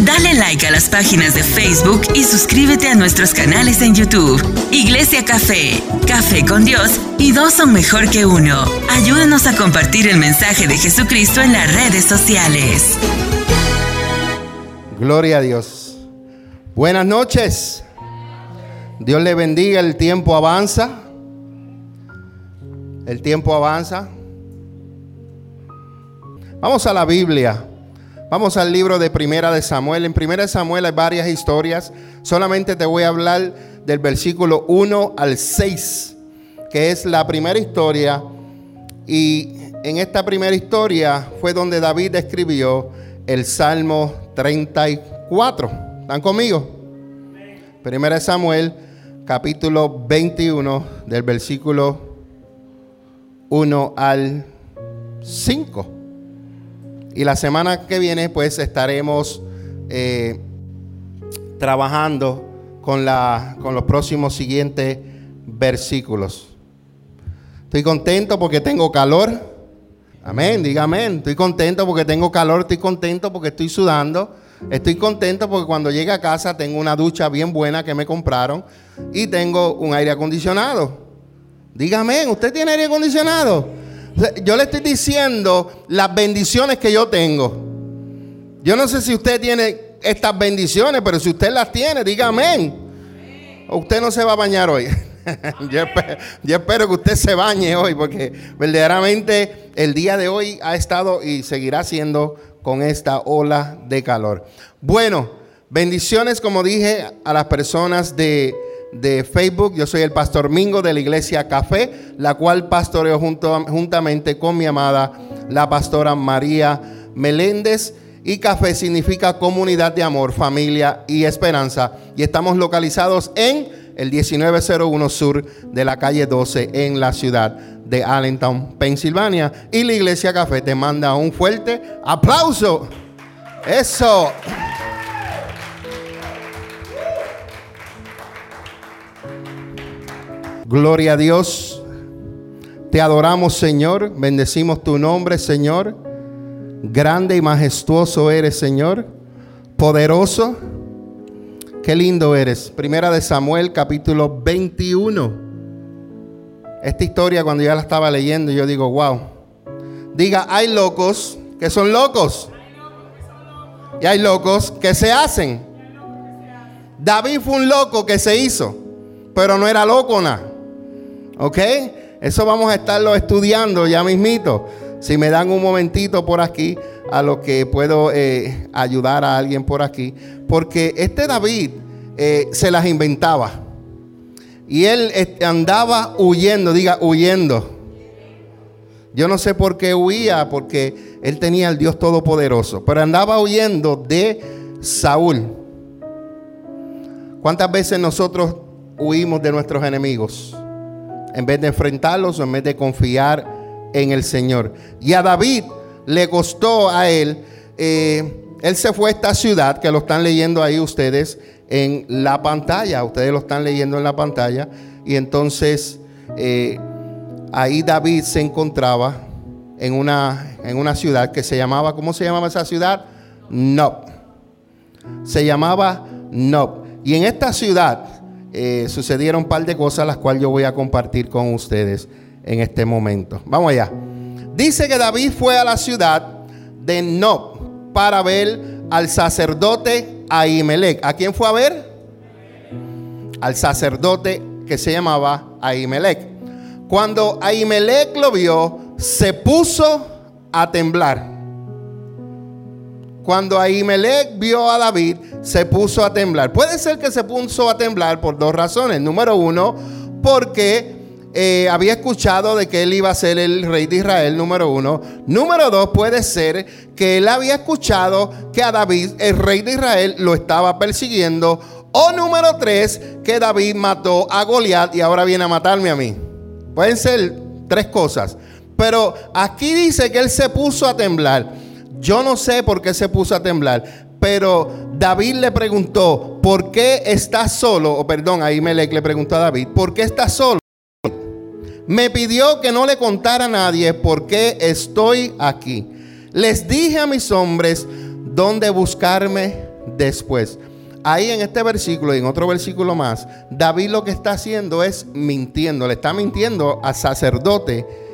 Dale like a las páginas de Facebook y suscríbete a nuestros canales en YouTube. Iglesia Café, Café con Dios y dos son mejor que uno. Ayúdanos a compartir el mensaje de Jesucristo en las redes sociales. Gloria a Dios. Buenas noches. Dios le bendiga, el tiempo avanza. El tiempo avanza. Vamos a la Biblia. Vamos al libro de Primera de Samuel. En Primera de Samuel hay varias historias. Solamente te voy a hablar del versículo 1 al 6, que es la primera historia. Y en esta primera historia fue donde David escribió el Salmo 34. ¿Están conmigo? Primera de Samuel, capítulo 21, del versículo 1 al 5. Y la semana que viene pues estaremos eh, trabajando con, la, con los próximos siguientes versículos. Estoy contento porque tengo calor. Amén, diga. Estoy contento porque tengo calor, estoy contento porque estoy sudando. Estoy contento porque cuando llegue a casa tengo una ducha bien buena que me compraron y tengo un aire acondicionado. Dígame, ¿usted tiene aire acondicionado? Yo le estoy diciendo las bendiciones que yo tengo. Yo no sé si usted tiene estas bendiciones, pero si usted las tiene, diga amén. usted no se va a bañar hoy. yo, espero, que usted se bañe hoy, porque verdaderamente el día de hoy ha estado y seguirá siendo con esta ola de calor. Bueno, bendiciones, como dije, a las personas de de Facebook. Yo soy el pastor Mingo de la iglesia Café, la cual pastoreo juntamente con mi amada, la pastora María Meléndez. Y Café significa comunidad de amor, familia y esperanza. Y estamos localizados en el 1901 sur de la calle 12 en la ciudad de Allentown, Pensilvania. Y la iglesia Café te manda un fuerte aplauso. Eso. Gloria a Dios. Te adoramos, Señor. Bendecimos tu nombre, Señor. Grande y majestuoso eres, Señor. Poderoso. Qué lindo eres. Primera de Samuel, capítulo 21. Esta historia, cuando ya la estaba leyendo, yo digo, wow. Diga, hay locos que son locos. Y hay locos que se hacen. David fue un loco que se hizo, pero no era loco nada. ¿Ok? Eso vamos a estarlo estudiando ya mismito. Si me dan un momentito por aquí, a lo que puedo eh, ayudar a alguien por aquí. Porque este David eh, se las inventaba. Y él este, andaba huyendo, diga, huyendo. Yo no sé por qué huía, porque él tenía al Dios Todopoderoso. Pero andaba huyendo de Saúl. ¿Cuántas veces nosotros huimos de nuestros enemigos? En vez de enfrentarlos, en vez de confiar en el Señor. Y a David le costó a él, eh, él se fue a esta ciudad, que lo están leyendo ahí ustedes en la pantalla, ustedes lo están leyendo en la pantalla, y entonces eh, ahí David se encontraba en una, en una ciudad que se llamaba, ¿cómo se llamaba esa ciudad? Nob. Se llamaba Nob. Y en esta ciudad, eh, sucedieron un par de cosas las cuales yo voy a compartir con ustedes en este momento. Vamos allá. Dice que David fue a la ciudad de Nob para ver al sacerdote Ahimelech. ¿A quién fue a ver? Al sacerdote que se llamaba Ahimelech. Cuando Ahimelech lo vio, se puso a temblar. Cuando Ahimelech vio a David, se puso a temblar. Puede ser que se puso a temblar por dos razones. Número uno, porque eh, había escuchado de que él iba a ser el rey de Israel, número uno. Número dos, puede ser que él había escuchado que a David, el rey de Israel, lo estaba persiguiendo. O número tres, que David mató a Goliat y ahora viene a matarme a mí. Pueden ser tres cosas. Pero aquí dice que él se puso a temblar. Yo no sé por qué se puso a temblar, pero David le preguntó, ¿por qué estás solo? O perdón, ahí le preguntó a David, ¿por qué estás solo? Me pidió que no le contara a nadie por qué estoy aquí. Les dije a mis hombres dónde buscarme, después. Ahí en este versículo y en otro versículo más, David lo que está haciendo es mintiendo, le está mintiendo al sacerdote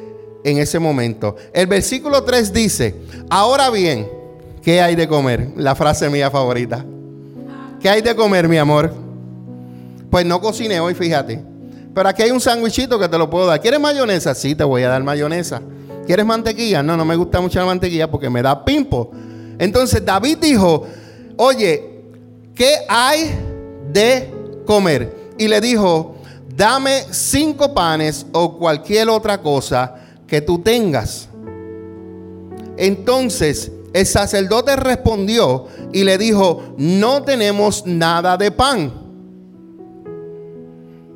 en ese momento. El versículo 3 dice, ahora bien, ¿qué hay de comer? La frase mía favorita. ¿Qué hay de comer, mi amor? Pues no cociné hoy, fíjate. Pero aquí hay un sándwichito que te lo puedo dar. ¿Quieres mayonesa? Sí, te voy a dar mayonesa. ¿Quieres mantequilla? No, no me gusta mucho la mantequilla porque me da pimpo. Entonces David dijo, oye, ¿qué hay de comer? Y le dijo, dame cinco panes o cualquier otra cosa que tú tengas. Entonces el sacerdote respondió y le dijo, no tenemos nada de pan.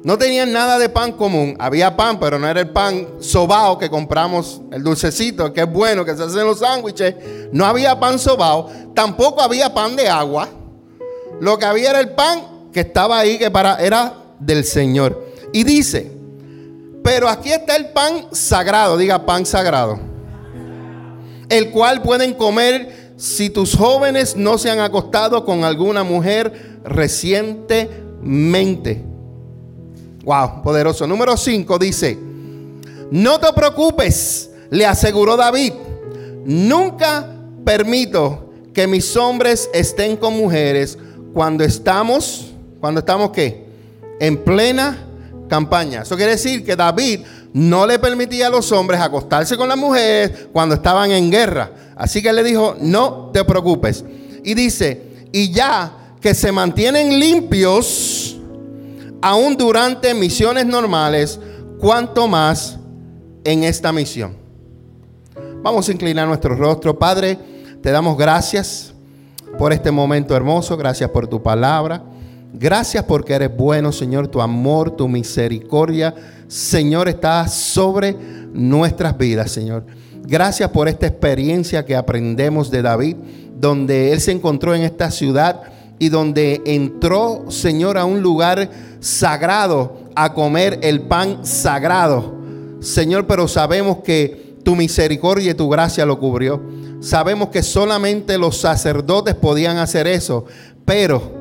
No tenían nada de pan común. Había pan, pero no era el pan sobao que compramos, el dulcecito, que es bueno, que se hacen los sándwiches. No había pan sobao. Tampoco había pan de agua. Lo que había era el pan que estaba ahí, que para, era del Señor. Y dice, pero aquí está el pan sagrado, diga pan sagrado. El cual pueden comer si tus jóvenes no se han acostado con alguna mujer recientemente. Wow, poderoso. Número 5 dice, no te preocupes, le aseguró David, nunca permito que mis hombres estén con mujeres cuando estamos, cuando estamos qué? En plena campaña. Eso quiere decir que David no le permitía a los hombres acostarse con las mujeres cuando estaban en guerra. Así que le dijo, no te preocupes. Y dice, y ya que se mantienen limpios, aún durante misiones normales, cuanto más en esta misión. Vamos a inclinar nuestro rostro. Padre, te damos gracias por este momento hermoso, gracias por tu palabra. Gracias porque eres bueno, Señor, tu amor, tu misericordia, Señor, está sobre nuestras vidas, Señor. Gracias por esta experiencia que aprendemos de David, donde él se encontró en esta ciudad y donde entró, Señor, a un lugar sagrado a comer el pan sagrado. Señor, pero sabemos que tu misericordia y tu gracia lo cubrió. Sabemos que solamente los sacerdotes podían hacer eso, pero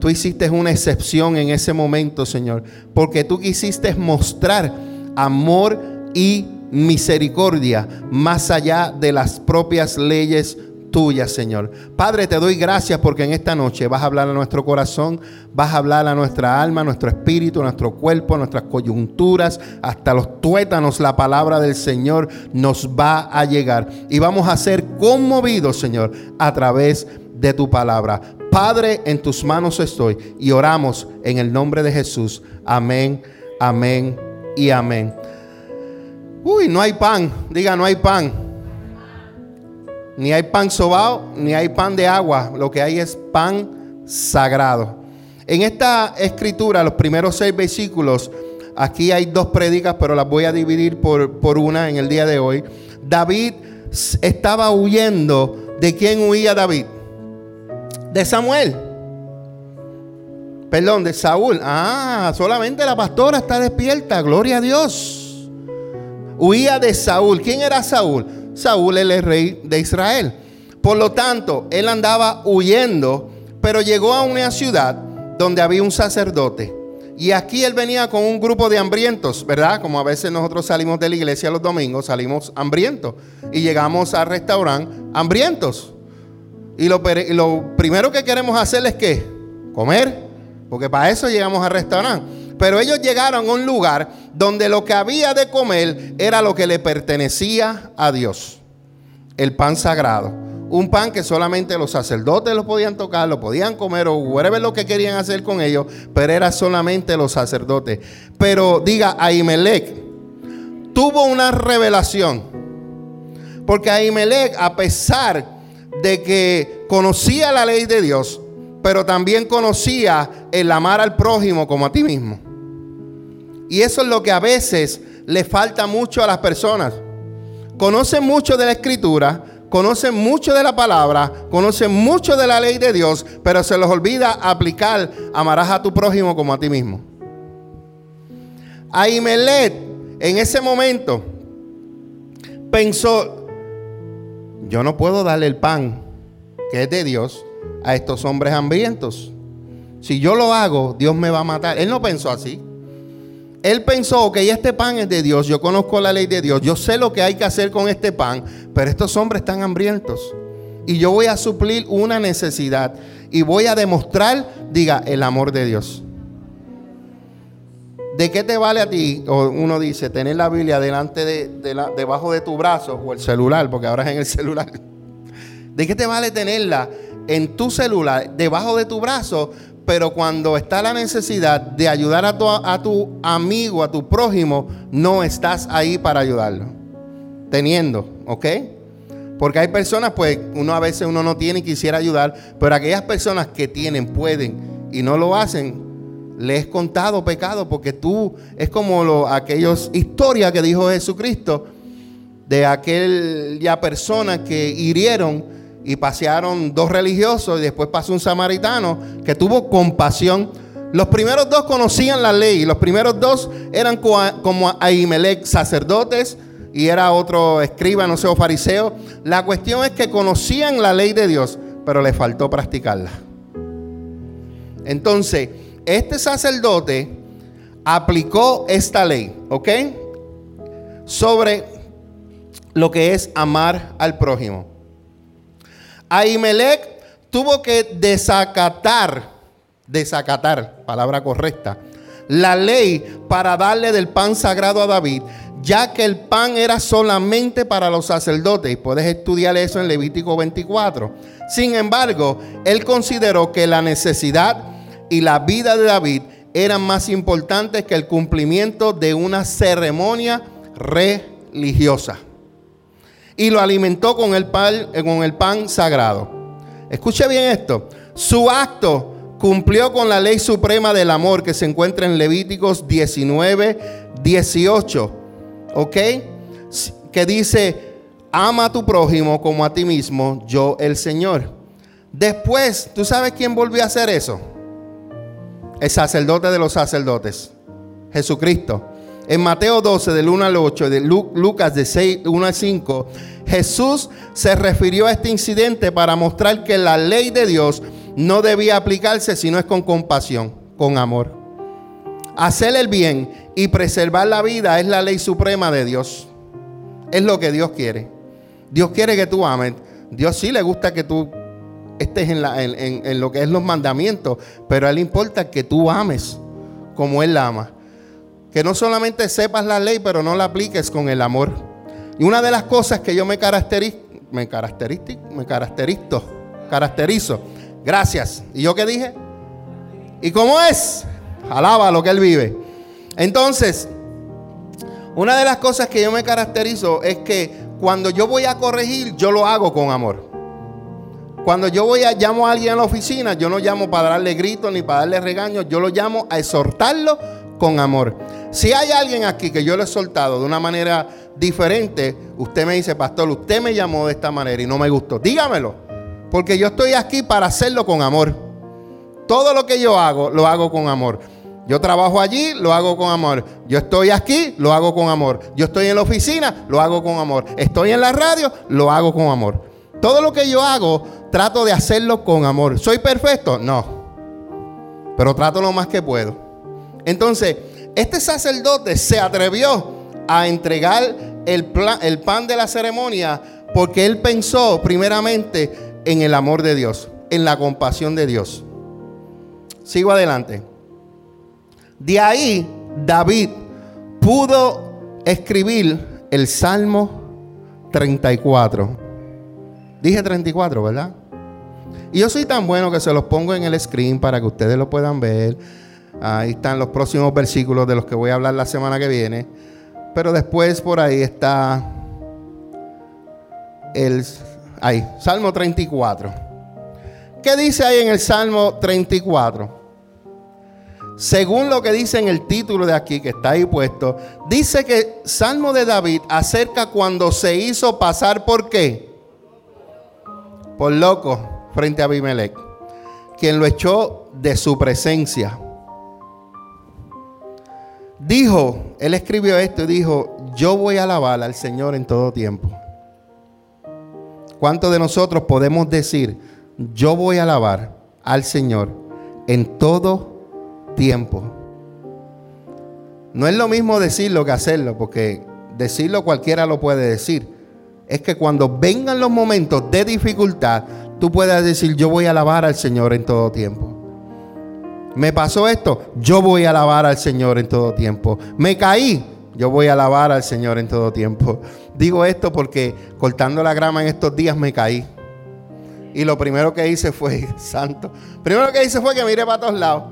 tú hiciste una excepción en ese momento, Señor, porque tú quisiste mostrar amor y misericordia más allá de las propias leyes tuya, Señor. Padre, te doy gracias porque en esta noche vas a hablar a nuestro corazón, vas a hablar a nuestra alma, nuestro espíritu, nuestro cuerpo, nuestras coyunturas, hasta los tuétanos. La palabra del Señor nos va a llegar y vamos a ser conmovidos, Señor, a través de tu palabra. Padre, en tus manos estoy y oramos en el nombre de Jesús. Amén, amén y amén. Uy, no hay pan. Diga, no hay pan. Ni hay pan sobao, ni hay pan de agua. Lo que hay es pan sagrado. En esta escritura, los primeros seis versículos, aquí hay dos prédicas, pero las voy a dividir por, por una en el día de hoy. David estaba huyendo. ¿De quién huía David? De Samuel. Perdón, de Saúl. Ah, solamente la pastora está despierta. Gloria a Dios. Huía de Saúl. ¿Quién era Saúl? Saúl es el rey de Israel. Por lo tanto, él andaba huyendo, pero llegó a una ciudad donde había un sacerdote. Y aquí él venía con un grupo de hambrientos, ¿verdad? Como a veces nosotros salimos de la iglesia los domingos, salimos hambrientos. Y llegamos al restaurante hambrientos. Y lo, primero que queremos hacer es que comer, porque para eso llegamos al restaurante. Pero ellos llegaron a un lugar donde lo que había de comer era lo que le pertenecía a Dios. El pan sagrado. Un pan que solamente los sacerdotes lo podían tocar, lo podían comer o whatever lo que querían hacer con ellos, pero era solamente los sacerdotes. Pero diga, Ahimelech tuvo una revelación. Porque Ahimelech, a pesar de que conocía la ley de Dios, pero también conocía el amar al prójimo como a ti mismo. Y eso es lo que a veces le falta mucho a las personas. Conocen mucho de la escritura, conocen mucho de la palabra, conocen mucho de la ley de Dios, pero se les olvida aplicar, amarás a tu prójimo como a ti mismo. Ahimelet en ese momento pensó, yo no puedo darle el pan que es de Dios a estos hombres hambrientos. Si yo lo hago, Dios me va a matar. Él no pensó así. Él pensó, que este pan es de Dios, yo conozco la ley de Dios, yo sé lo que hay que hacer con este pan, pero estos hombres están hambrientos. Y yo voy a suplir una necesidad y voy a demostrar, diga, el amor de Dios. ¿De qué te vale a ti? O uno dice, tener la Biblia delante de, debajo de tu brazo o el celular, porque ahora es en el celular. ¿De qué te vale tenerla en tu celular, debajo de tu brazo, pero cuando está la necesidad de ayudar a tu, a tu amigo, a tu prójimo, no estás ahí para ayudarlo. Teniendo, ¿ok? Porque hay personas, pues, uno a veces uno no tiene y quisiera ayudar, pero aquellas personas que tienen, pueden y no lo hacen, les he contado pecado, porque tú, es como lo, aquellos historias que dijo Jesucristo de aquella persona que hirieron y pasearon dos religiosos y después pasó un samaritano que tuvo compasión. Los primeros dos conocían la ley, los primeros dos eran como Ahimelech, sacerdotes, y era otro escriba, no sé, o fariseo. La cuestión es que conocían la ley de Dios, pero le faltó practicarla. Entonces, este sacerdote aplicó esta ley, ¿ok? Sobre lo que es amar al prójimo. Ahimelech tuvo que desacatar, desacatar, palabra correcta, la ley para darle del pan sagrado a David, ya que el pan era solamente para los sacerdotes. Puedes estudiar eso en Levítico 24. Sin embargo, él consideró que la necesidad y la vida de David eran más importantes que el cumplimiento de una ceremonia religiosa y lo alimentó con el pan, con el pan sagrado. Escuche bien esto. Su acto cumplió con la ley suprema del amor que se encuentra en Levíticos 19, 18. ¿Ok? Que dice, ama a tu prójimo como a ti mismo, yo el Señor. Después, ¿tú sabes quién volvió a hacer eso? El sacerdote de los sacerdotes, Jesucristo. En Mateo 12, del 1 al 8, de Lucas de 6, 1 al 5, Jesús se refirió a este incidente para mostrar que la ley de Dios no debía aplicarse si no es con compasión, con amor. Hacer el bien y preservar la vida es la ley suprema de Dios. Es lo que Dios quiere. Dios quiere que tú ames. Dios sí le gusta que tú estés en, en lo que es los mandamientos, pero a Él importa que tú ames como Él la ama. Que no solamente sepas la ley, pero no la apliques con el amor. Y una de las cosas que yo me caracterizo, me caracterizo, me caracterizo, caracterizo. Gracias. ¿Y yo qué dije? ¿Y cómo es? Alaba lo que él vive. Entonces, una de las cosas que yo me caracterizo es que cuando yo voy a corregir, yo lo hago con amor. Cuando yo voy a llamo a alguien a la oficina, yo no llamo para darle gritos ni para darle regaños, yo lo llamo a exhortarlo con amor. Si hay alguien aquí que yo le he soltado de una manera diferente, usted me dice, pastor, usted me llamó de esta manera y no me gustó. Dígamelo, porque yo estoy aquí para hacerlo con amor. Todo lo que yo hago, lo hago con amor. Yo trabajo allí, lo hago con amor. Yo estoy aquí, lo hago con amor. Yo estoy en la oficina, lo hago con amor. Estoy en la radio, lo hago con amor. Todo lo que yo hago, trato de hacerlo con amor. ¿Soy perfecto? No. Pero trato lo más que puedo. Entonces, este sacerdote se atrevió a entregar el, pan de la ceremonia porque él pensó primeramente en el amor de Dios, en la compasión de Dios. Sigo adelante. De ahí David pudo escribir el Salmo 34. Dije 34, ¿verdad? Y yo soy tan bueno que se los pongo en el screen para que ustedes lo puedan ver. Ahí están los próximos versículos de los que voy a hablar la semana que viene. Pero después por ahí está el ahí, Salmo 34. ¿Qué dice ahí en el Salmo 34? Según lo que dice en el título de aquí que está ahí puesto, dice que Salmo de David acerca cuando se hizo pasar por qué? Por loco frente a Abimelech, quien lo echó de su presencia. Dijo, él escribió esto y dijo, yo voy a alabar al Señor en todo tiempo. ¿Cuántos de nosotros podemos decir, yo voy a alabar al Señor en todo tiempo. No es lo mismo decirlo que hacerlo, porque decirlo cualquiera lo puede decir. Es que cuando vengan los momentos de dificultad, tú puedas decir, yo voy a alabar al Señor en todo tiempo. Me pasó esto, yo voy a alabar al Señor en todo tiempo. Me caí, yo voy a alabar al Señor en todo tiempo. Digo esto porque cortando la grama en estos días me caí. Y lo primero que hice fue, santo, primero que hice fue que miré para todos lados.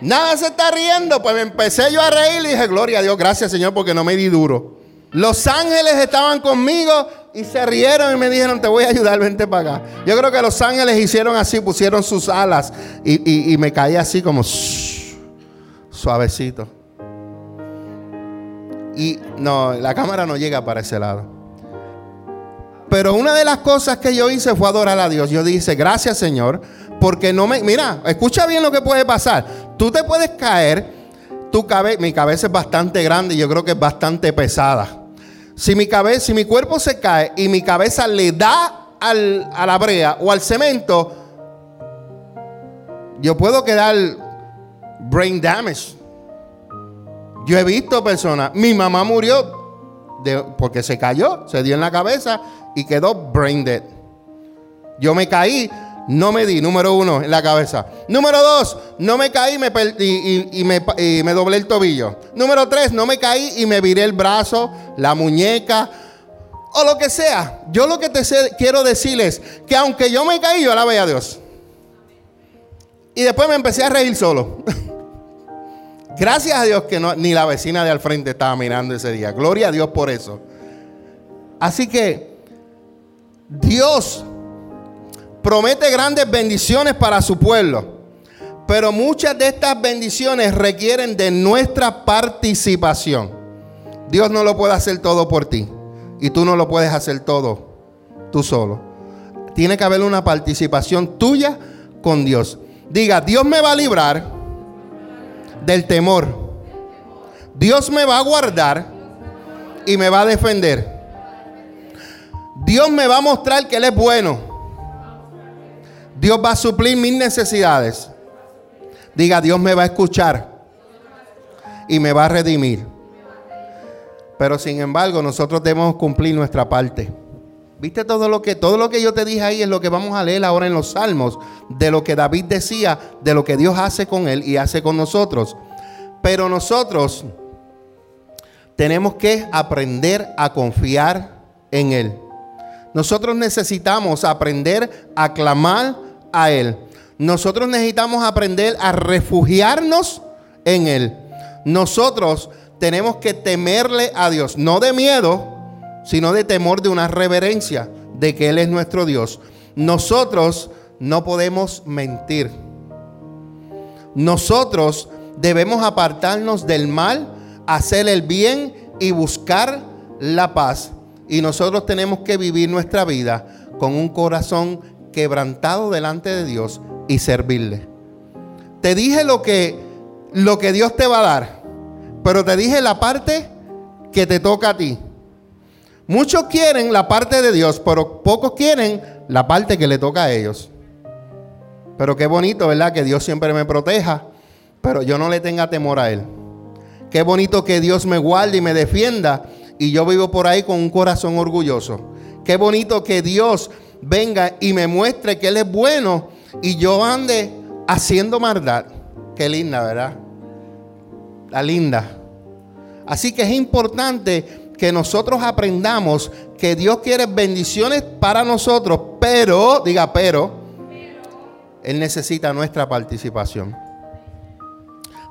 Nada se está riendo, pues me empecé yo a reír y dije, gloria a Dios, gracias Señor, porque no me di duro. Los ángeles estaban conmigo y se rieron y me dijeron, te voy a ayudar, vente para acá. Yo creo que los ángeles hicieron así, pusieron sus alas y, me caí así como suavecito. Y no, la cámara no llega para ese lado. Pero una de las cosas que yo hice fue adorar a Dios. Yo dije, gracias Señor, porque no me... Mira, escucha bien lo que puede pasar. Tú te puedes caer, tu cabeza, mi cabeza es bastante grande y yo creo que es bastante pesada. Si mi, cabeza, si mi cuerpo se cae y mi cabeza le da al, a la brea o al cemento, yo puedo quedar brain damage. Yo he visto personas, mi mamá murió porque se cayó, se dio en la cabeza y quedó brain dead. Yo me caí, no me di, número uno, en la cabeza. Número dos, no me caí me y, me, y, me, doblé el tobillo. Número tres, no me caí y me viré el brazo, la muñeca o lo que sea. Yo lo que te quiero decirles que aunque yo me caí, yo alabé a Dios. Y después me empecé a reír solo. Gracias a Dios que ni la vecina de al frente estaba mirando ese día. Gloria a Dios por eso. Así que Dios promete grandes bendiciones para su pueblo. Pero muchas de estas bendiciones requieren de nuestra participación. Dios no lo puede hacer todo por ti. Y tú no lo puedes hacer todo tú solo. Tiene que haber una participación tuya con Dios. Diga, Dios me va a librar del temor. Dios me va a guardar y me va a defender. Dios me va a mostrar que Él es bueno. Dios va a suplir mis necesidades. Diga, Dios me va a escuchar y me va a redimir. Pero sin embargo, nosotros debemos cumplir nuestra parte. ¿Viste todo lo que todo lo que yo te dije ahí es lo que vamos a leer ahora en los Salmos de lo que David decía, de lo que Dios hace con él y hace con nosotros? Pero nosotros tenemos que aprender a confiar en él. Nosotros necesitamos aprender a clamar a Él. Nosotros necesitamos aprender a refugiarnos en Él. Nosotros tenemos que temerle a Dios, no de miedo, sino de temor, de una reverencia, de que Él es nuestro Dios. Nosotros no podemos mentir. Nosotros debemos apartarnos del mal, hacer el bien y buscar la paz. Y nosotros tenemos que vivir nuestra vida con un corazón quebrantado delante de Dios y servirle. Te dije lo que, lo que Dios te va a dar, pero te dije la parte que te toca a ti. Muchos quieren la parte de Dios, pero pocos quieren la parte que le toca a ellos. Pero qué bonito, ¿verdad? Que Dios siempre me proteja, pero yo no le tenga temor a Él. Qué bonito que Dios me guarde y me defienda y yo vivo por ahí con un corazón orgulloso. Qué bonito que Dios venga y me muestre que Él es bueno y yo ande haciendo maldad. Qué linda, ¿verdad? La linda. Así que es importante que nosotros aprendamos que Dios quiere bendiciones para nosotros, pero, diga, pero, Él necesita nuestra participación.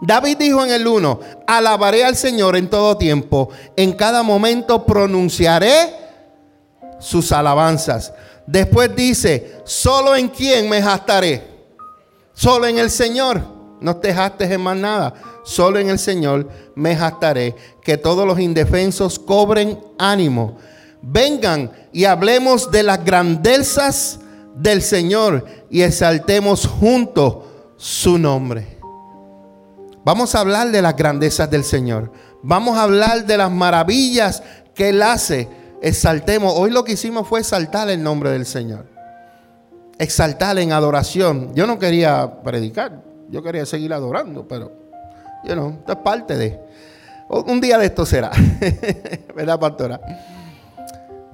David dijo en el 1, alabaré al Señor en todo tiempo, en cada momento pronunciaré sus alabanzas. Después dice, solo en quién me jastaré, solo en el Señor, no te jastes en más nada, solo en el Señor me jastaré, que todos los indefensos cobren ánimo. Vengan y hablemos de las grandezas del Señor y exaltemos juntos su nombre. Vamos a hablar de las grandezas del Señor. Vamos a hablar de las maravillas que Él hace. Exaltemos. Hoy lo que hicimos fue exaltar el nombre del Señor. exaltar en adoración. Yo no quería predicar, yo quería seguir adorando, pero, you know, esto es parte de. Un día de esto será, ¿verdad, pastora?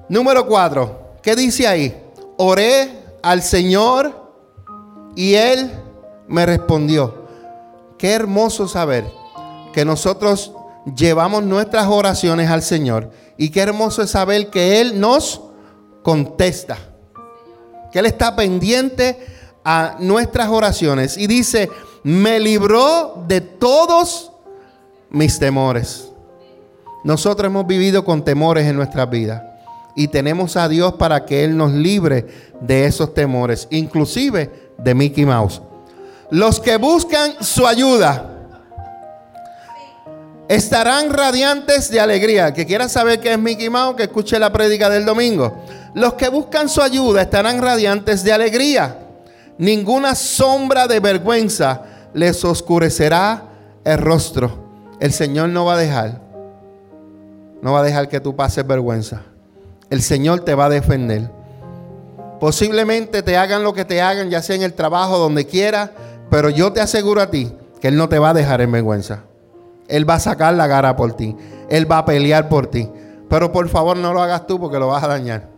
Número cuatro, ¿qué dice ahí? Oré al Señor y Él me respondió. Qué hermoso saber que nosotros llevamos nuestras oraciones al Señor y qué hermoso es saber que Él nos contesta. Que Él está pendiente a nuestras oraciones. Y dice, me libró de todos mis temores. Nosotros hemos vivido con temores en nuestras vidas. Y tenemos a Dios para que Él nos libre de esos temores, inclusive de Mickey Mouse. Los que buscan su ayuda estarán radiantes de alegría. Que quiera saber qué es Mickey Mouse, que escuche la prédica del domingo. Los que buscan su ayuda estarán radiantes de alegría. Ninguna sombra de vergüenza les oscurecerá el rostro. El Señor no va a dejar. No va a dejar que tú pases vergüenza. El Señor te va a defender. Posiblemente te hagan lo que te hagan, ya sea en el trabajo, donde quiera, pero yo te aseguro a ti que Él no te va a dejar en vergüenza. Él va a sacar la gara por ti. Él va a pelear por ti. Pero por favor no lo hagas tú porque lo vas a dañar.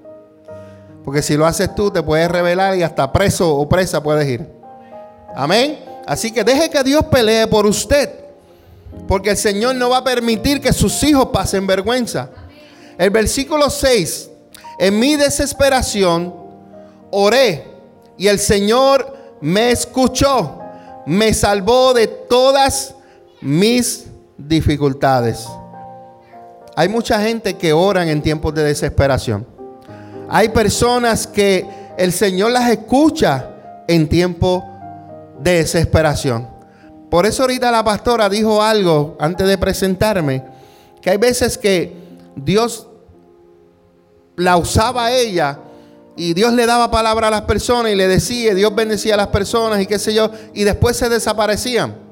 Porque si lo haces tú te puedes revelar y hasta preso o presa puedes ir. Amén. Así que deje que Dios pelee por usted. Porque el Señor no va a permitir que sus hijos pasen vergüenza. El versículo 6. En mi desesperación oré y el Señor me escuchó. Me salvó de todas mis dificultades. Hay mucha gente que oran en tiempos de desesperación. Hay personas que el Señor las escucha en tiempo de desesperación. Por eso ahorita la pastora dijo algo antes de presentarme, que hay veces que Dios la usaba a ella y Dios le daba palabra a las personas y le decía, Dios bendecía a las personas y qué sé yo, y después se desaparecían.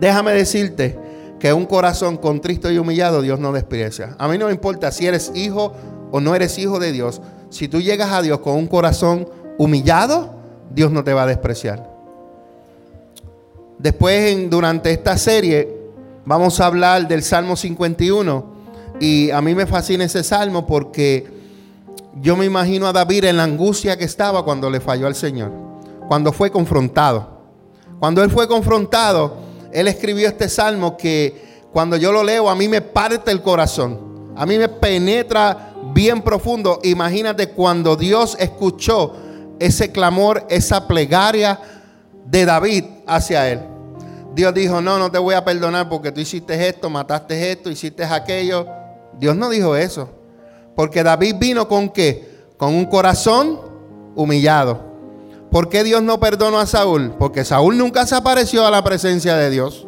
Déjame decirte que un corazón contristo y humillado Dios no desprecia. A mí no me importa si eres hijo o no eres hijo de Dios. Si tú llegas a Dios con un corazón humillado, Dios no te va a despreciar. Después, durante esta serie, vamos a hablar del Salmo 51. Y a mí me fascina ese salmo porque yo me imagino a David en la angustia que estaba cuando le falló al Señor. Cuando fue confrontado. Cuando él fue confrontado, él escribió este salmo que cuando yo lo leo a mí me parte el corazón. A mí me penetra bien profundo. Imagínate cuando Dios escuchó ese clamor, esa plegaria de David hacia él. Dios dijo, no, no te voy a perdonar porque tú hiciste esto, mataste esto, hiciste aquello. Dios no dijo eso. Porque David vino con qué? Con un corazón humillado. ¿Por qué Dios no perdonó a Saúl? Porque Saúl nunca se apareció a la presencia de Dios.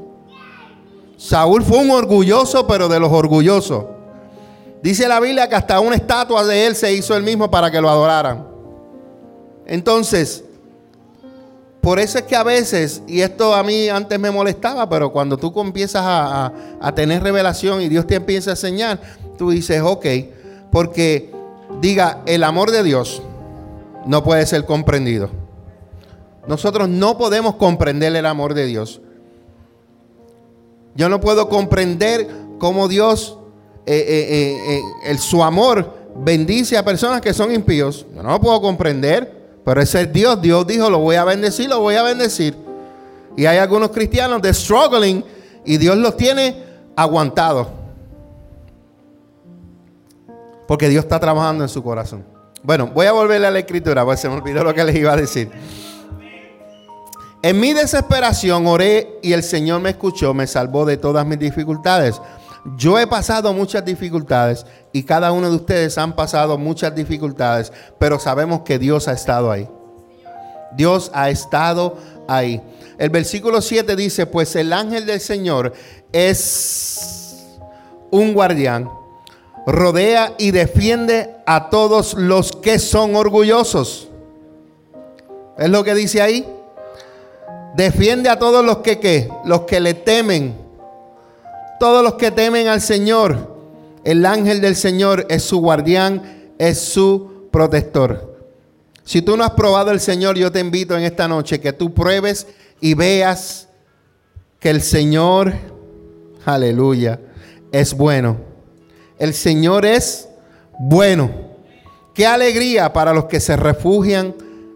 Saúl fue un orgulloso, pero de los orgullosos. Dice la Biblia que hasta una estatua de él se hizo él mismo para que lo adoraran. Entonces, por eso es que a veces, y esto a mí antes me molestaba, pero cuando tú empiezas a, a tener revelación y Dios te empieza a enseñar, tú dices, ok, porque diga, el amor de Dios no puede ser comprendido. Nosotros no podemos comprender el amor de Dios. Yo no puedo comprender cómo Dios, eh, eh, eh, su amor bendice a personas que son impíos. Yo no lo puedo comprender, pero ese es Dios. Dios dijo, lo voy a bendecir, lo voy a bendecir. Y hay algunos cristianos de struggling y Dios los tiene aguantados. Porque Dios está trabajando en su corazón. Bueno, voy a volverle a la escritura, porque se me olvidó lo que les iba a decir. En mi desesperación oré y el Señor me escuchó, me salvó de todas mis dificultades. Yo he pasado muchas dificultades y cada uno de ustedes han pasado muchas dificultades, pero sabemos que Dios ha estado ahí. Dios ha estado ahí. El versículo 7 dice, pues el ángel del Señor es un guardián, rodea y defiende a todos los que son orgullosos. ¿Es lo que dice ahí? Defiende a todos los que ¿qué? Los que le temen. Todos los que temen al Señor. El ángel del Señor es su guardián, es su protector. Si tú no has probado el Señor, yo te invito en esta noche que tú pruebes y veas que el Señor, aleluya, es bueno. El Señor es bueno. Qué alegría para los que se refugian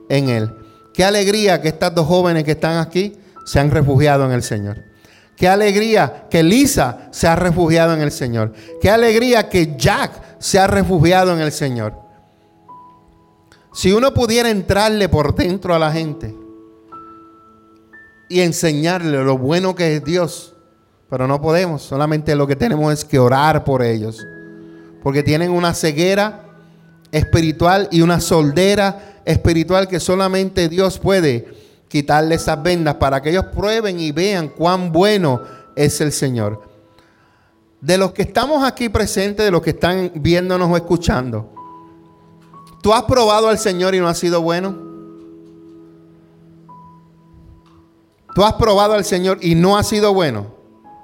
en Él. Qué alegría que estas dos jóvenes que están aquí se han refugiado en el Señor. Qué alegría que Lisa se ha refugiado en el Señor. Qué alegría que Jack se ha refugiado en el Señor. Si uno pudiera entrarle por dentro a la gente y enseñarle lo bueno que es Dios, pero no podemos, solamente lo que tenemos es que orar por ellos, porque tienen una ceguera espiritual y una soldera espiritual que solamente Dios puede quitarle esas vendas para que ellos prueben y vean cuán bueno es el Señor. De los que estamos aquí presentes, de los que están viéndonos o escuchando, ¿tú has probado al Señor y no ha sido bueno? ¿Tú has probado al Señor y no ha sido bueno?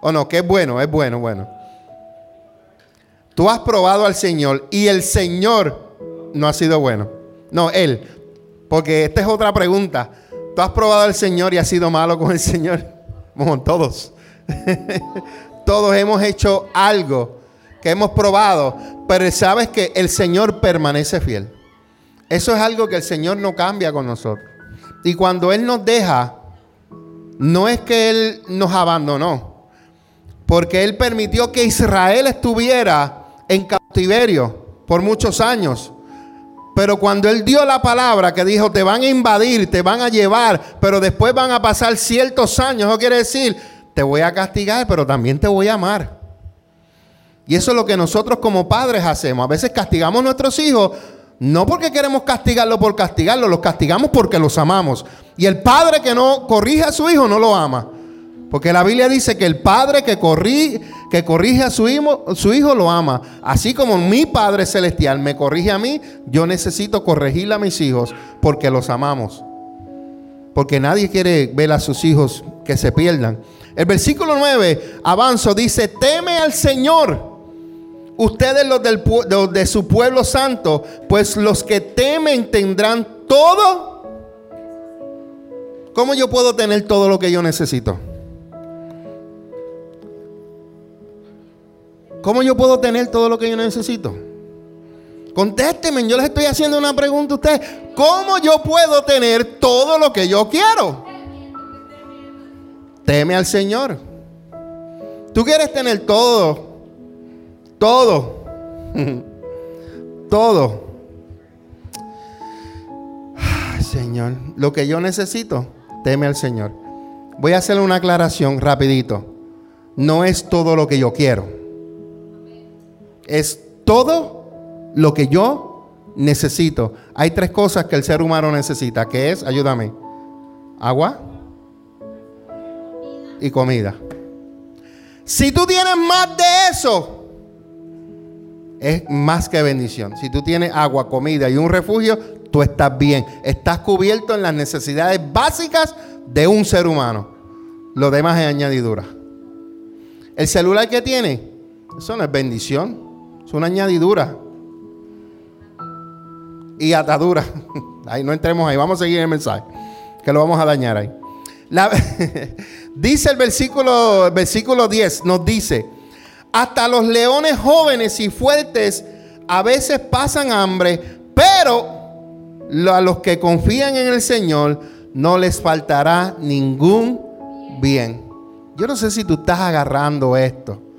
¿O no? Que es bueno, es bueno, bueno. Tú has probado al Señor y el Señor no ha sido bueno. No, Él. Porque esta es otra pregunta. ¿Tú has probado al Señor y has sido malo con el Señor? Todos. todos hemos hecho algo que hemos probado, pero sabes que el Señor permanece fiel. Eso es algo que el Señor no cambia con nosotros. Y cuando Él nos deja, no es que Él nos abandonó, porque Él permitió que Israel estuviera en cautiverio por muchos años. Pero cuando Él dio la palabra que dijo, te van a invadir, te van a llevar, pero después van a pasar ciertos años, eso quiere decir, te voy a castigar, pero también te voy a amar. Y eso es lo que nosotros como padres hacemos. A veces castigamos a nuestros hijos, no porque queremos castigarlo por castigarlo, los castigamos porque los amamos. Y el padre que no corrige a su hijo no lo ama. Porque la Biblia dice que el padre que, que corrige a su hijo, su hijo lo ama. Así como mi Padre Celestial me corrige a mí, yo necesito corregirle a mis hijos porque los amamos. Porque nadie quiere ver a sus hijos que se pierdan. El versículo 9, avanzo, dice, teme al Señor. Ustedes los, del, los de su pueblo santo, pues los que temen tendrán todo. ¿Cómo yo puedo tener todo lo que yo necesito? ¿Cómo yo puedo tener todo lo que yo necesito? Contésteme, yo les estoy haciendo una pregunta a ustedes. ¿Cómo yo puedo tener todo lo que yo quiero? Teme al Señor. Tú quieres tener todo, todo, todo. Señor, lo que yo necesito, teme al Señor. Voy a hacer una aclaración rapidito. No es todo lo que yo quiero es todo lo que yo necesito. Hay tres cosas que el ser humano necesita, que es, ayúdame, agua y comida. Si tú tienes más de eso, es más que bendición. Si tú tienes agua, comida y un refugio, tú estás bien. Estás cubierto en las necesidades básicas de un ser humano. Lo demás es añadidura. El celular que tiene, eso no es bendición. Es una añadidura. Y atadura. Ahí no entremos ahí. Vamos a seguir el mensaje. Que lo vamos a dañar ahí. dice el versículo, el versículo 10, nos dice, hasta los leones jóvenes y fuertes a veces pasan hambre, pero a los que confían en el Señor no les faltará ningún bien. Yo no sé si tú estás agarrando esto.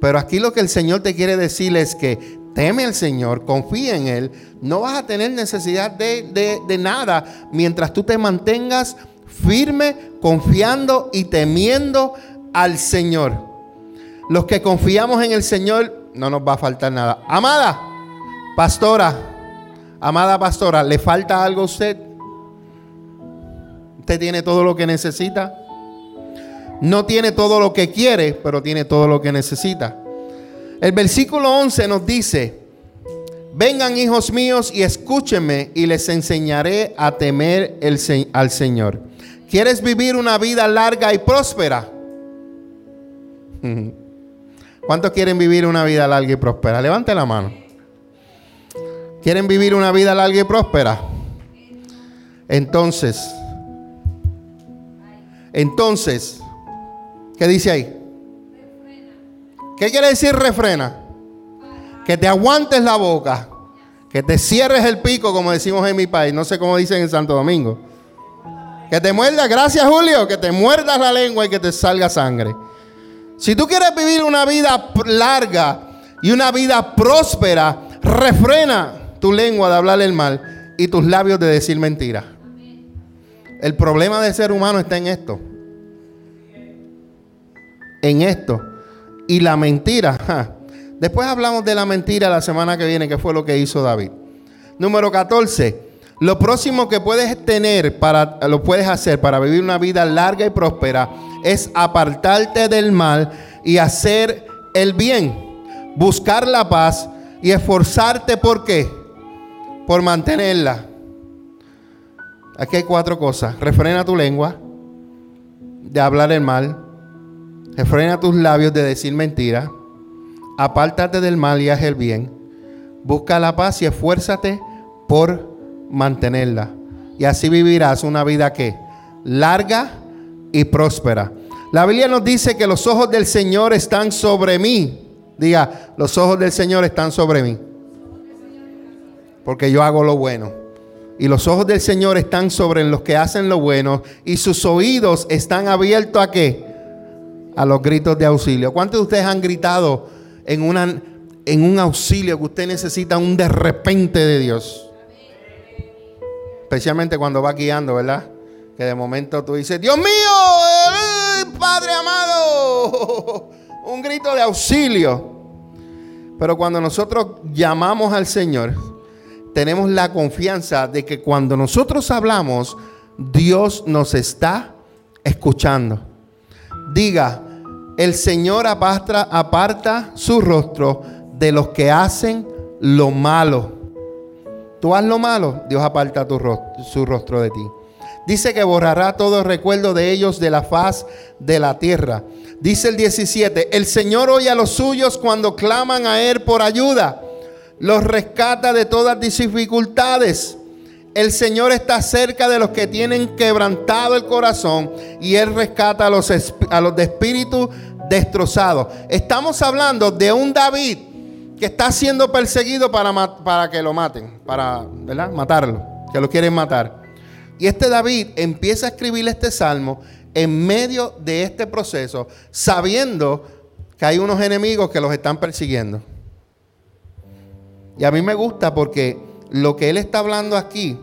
Pero aquí lo que el Señor te quiere decir es que teme al Señor, confía en Él, no vas a tener necesidad de, nada mientras tú te mantengas firme, confiando y temiendo al Señor. Los que confiamos en el Señor, no nos va a faltar nada. Amada, pastora, amada pastora, ¿le falta algo a usted? ¿Usted tiene todo lo que necesita? No tiene todo lo que quiere, pero tiene todo lo que necesita. El versículo 11 nos dice, vengan hijos míos y escúchenme y les enseñaré a temer al Señor. ¿Quieres vivir una vida larga y próspera? ¿Cuántos quieren vivir una vida larga y próspera? Levante la mano. ¿Quieren vivir una vida larga y próspera? Entonces, entonces, ¿qué dice ahí? ¿Qué quiere decir refrena? Que te aguantes la boca, que te cierres el pico, como decimos en mi país, no sé cómo dicen en Santo Domingo. Que te muerdas, gracias Julio, que te muerdas la lengua y que te salga sangre. Si tú quieres vivir una vida larga y una vida próspera, refrena tu lengua de hablar el mal y tus labios de decir mentira. El problema del ser humano está en esto. En esto. Y la mentira. Después hablamos de la mentira la semana que viene, que fue lo que hizo David. Número 14. Lo próximo que puedes tener para lo puedes hacer para vivir una vida larga y próspera es apartarte del mal y hacer el bien, buscar la paz y esforzarte por qué? Por mantenerla. Aquí hay cuatro cosas. Refrena tu lengua de hablar el mal. Refrena tus labios de decir mentira. Apártate del mal y haz el bien. Busca la paz y esfuérzate por mantenerla. Y así vivirás una vida que larga y próspera. La Biblia nos dice que los ojos del Señor están sobre mí. Diga, los ojos del Señor están sobre mí. Porque yo hago lo bueno. Y los ojos del Señor están sobre los que hacen lo bueno. Y sus oídos están abiertos a qué? A los gritos de auxilio. ¿Cuántos de ustedes han gritado en, en un auxilio que usted necesita un de repente de Dios? Especialmente cuando va guiando, ¿verdad? Que de momento tú dices, Dios mío, Padre amado, un grito de auxilio. Pero cuando nosotros llamamos al Señor, tenemos la confianza de que cuando nosotros hablamos, Dios nos está escuchando. Diga, el Señor aparta, aparta su rostro de los que hacen lo malo. Tú haz lo malo, Dios aparta tu rostro, su rostro de ti. Dice que borrará todo recuerdo de ellos de la faz de la tierra. Dice el 17, el Señor oye a los suyos cuando claman a Él por ayuda. Los rescata de todas dificultades. El Señor está cerca de los que tienen quebrantado el corazón y Él rescata a los, a los de espíritu destrozados. Estamos hablando de un David que está siendo perseguido para, para que lo maten, para ¿verdad? matarlo, que lo quieren matar. Y este David empieza a escribir este salmo en medio de este proceso, sabiendo que hay unos enemigos que los están persiguiendo. Y a mí me gusta porque lo que él está hablando aquí,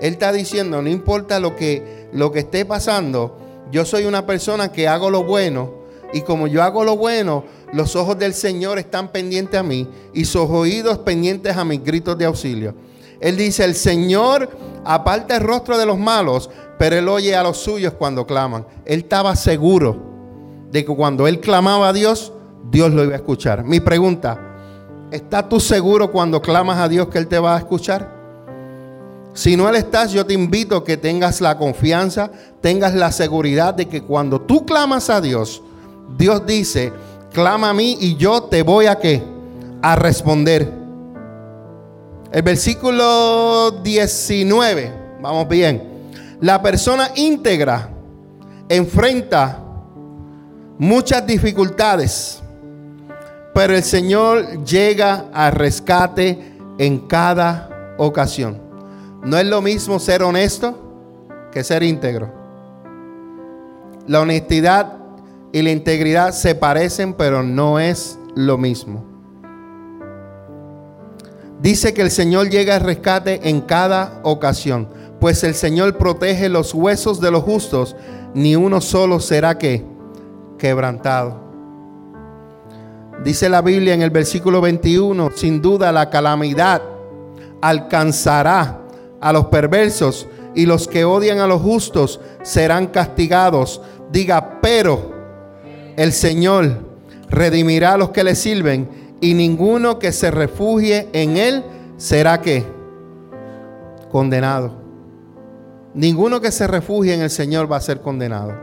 él está diciendo, no importa lo que, lo que esté pasando, yo soy una persona que hago lo bueno y como yo hago lo bueno, los ojos del Señor están pendientes a mí y sus oídos pendientes a mis gritos de auxilio. Él dice, el Señor aparta el rostro de los malos, pero Él oye a los suyos cuando claman. Él estaba seguro de que cuando Él clamaba a Dios, Dios lo iba a escuchar. Mi pregunta, ¿estás tú seguro cuando clamas a Dios que Él te va a escuchar? Si no Él estás, yo te invito a que tengas la confianza, tengas la seguridad de que cuando tú clamas a Dios, Dios dice, clama a mí y yo te voy a qué? A responder. El versículo 19, vamos bien. La persona íntegra enfrenta muchas dificultades, pero el Señor llega al rescate en cada ocasión. No es lo mismo ser honesto que ser íntegro. La honestidad y la integridad se parecen, pero no es lo mismo. Dice que el Señor llega al rescate en cada ocasión, pues el Señor protege los huesos de los justos, ni uno solo será que quebrantado. Dice la Biblia en el versículo 21, sin duda la calamidad alcanzará a los perversos y los que odian a los justos serán castigados. Diga, pero el Señor redimirá a los que le sirven y ninguno que se refugie en él será que condenado. Ninguno que se refugie en el Señor va a ser condenado.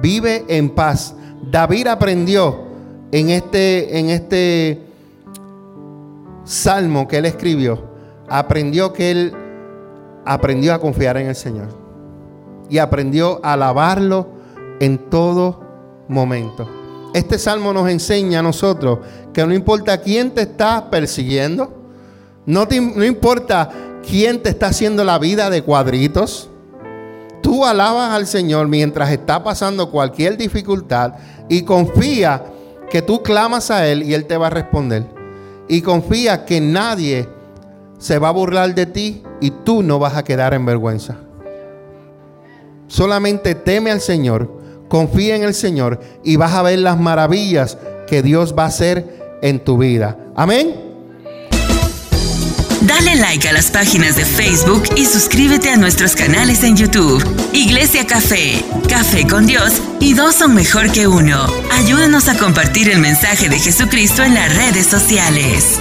Vive en paz. David aprendió en este, en este salmo que él escribió, aprendió que él aprendió a confiar en el Señor. Y aprendió a alabarlo en todo momento. Este salmo nos enseña a nosotros que no importa quién te está persiguiendo, no, no importa quién te está haciendo la vida de cuadritos, tú alabas al Señor mientras está pasando cualquier dificultad y confía que tú clamas a Él y Él te va a responder. Y confía que nadie se va a burlar de ti y tú no vas a quedar en vergüenza. Solamente teme al Señor, confía en el Señor y vas a ver las maravillas que Dios va a hacer en tu vida. Amén. Dale like a las páginas de Facebook y suscríbete a nuestros canales en YouTube. Iglesia Café, Café con Dios y dos son mejor que uno. Ayúdanos a compartir el mensaje de Jesucristo en las redes sociales.